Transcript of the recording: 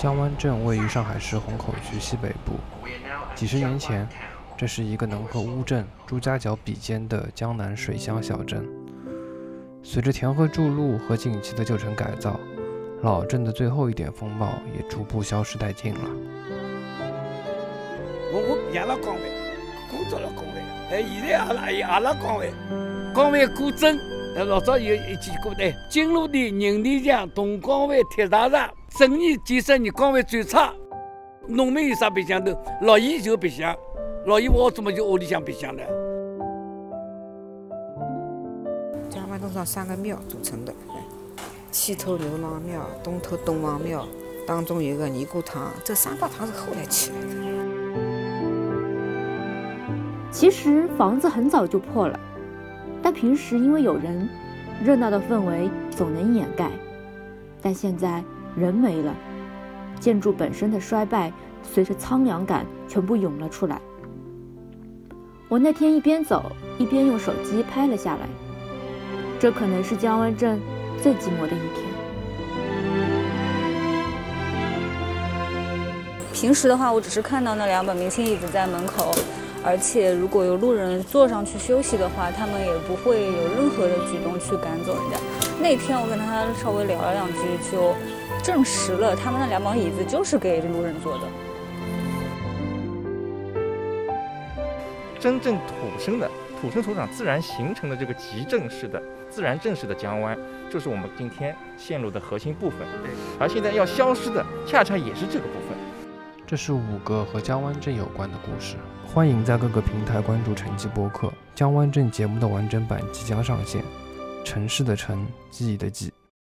江湾镇位于上海市虹口区西北部。几十年前，这是一个能和乌镇、朱家角比肩的江南水乡小镇。随着填河筑路和近期的旧城改造，老镇的最后一点风貌也逐步消失殆尽了。我我也辣岗位，工作了岗位，哎，现在也辣也辣岗位，岗位古镇，老早有一句歌的：金路的人力强，东岗位铁大场。十年、几十年，岗位最差，农民有啥白相头？老姨就白相，老姨我怎么就屋里向白相呢？江湾镇上三个庙组成的，西头牛郎庙，东头东王庙，当中有个尼姑堂。这三大堂是后来起来的。其实房子很早就破了，但平时因为有人，热闹的氛围总能掩盖。但现在。人没了，建筑本身的衰败随着苍凉感全部涌了出来。我那天一边走一边用手机拍了下来，这可能是江湾镇最寂寞的一天。平时的话，我只是看到那两本明清椅子在门口，而且如果有路人坐上去休息的话，他们也不会有任何的举动去赶走人家。那天我跟他稍微聊了两句，就。证实了，他们那两把椅子就是给路人坐的。真正土生的、土生土长、自然形成的这个集镇式的、自然镇式的江湾，就是我们今天线路的核心部分。而现在要消失的，恰恰也是这个部分。这是五个和江湾镇有关的故事。欢迎在各个平台关注城记播客，江湾镇节目的完整版即将上线。城市的城，记忆的记。